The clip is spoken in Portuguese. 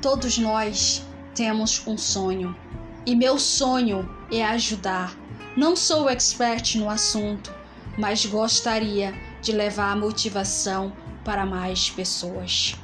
Todos nós temos um sonho e meu sonho é ajudar. Não sou expert no assunto, mas gostaria de levar a motivação para mais pessoas.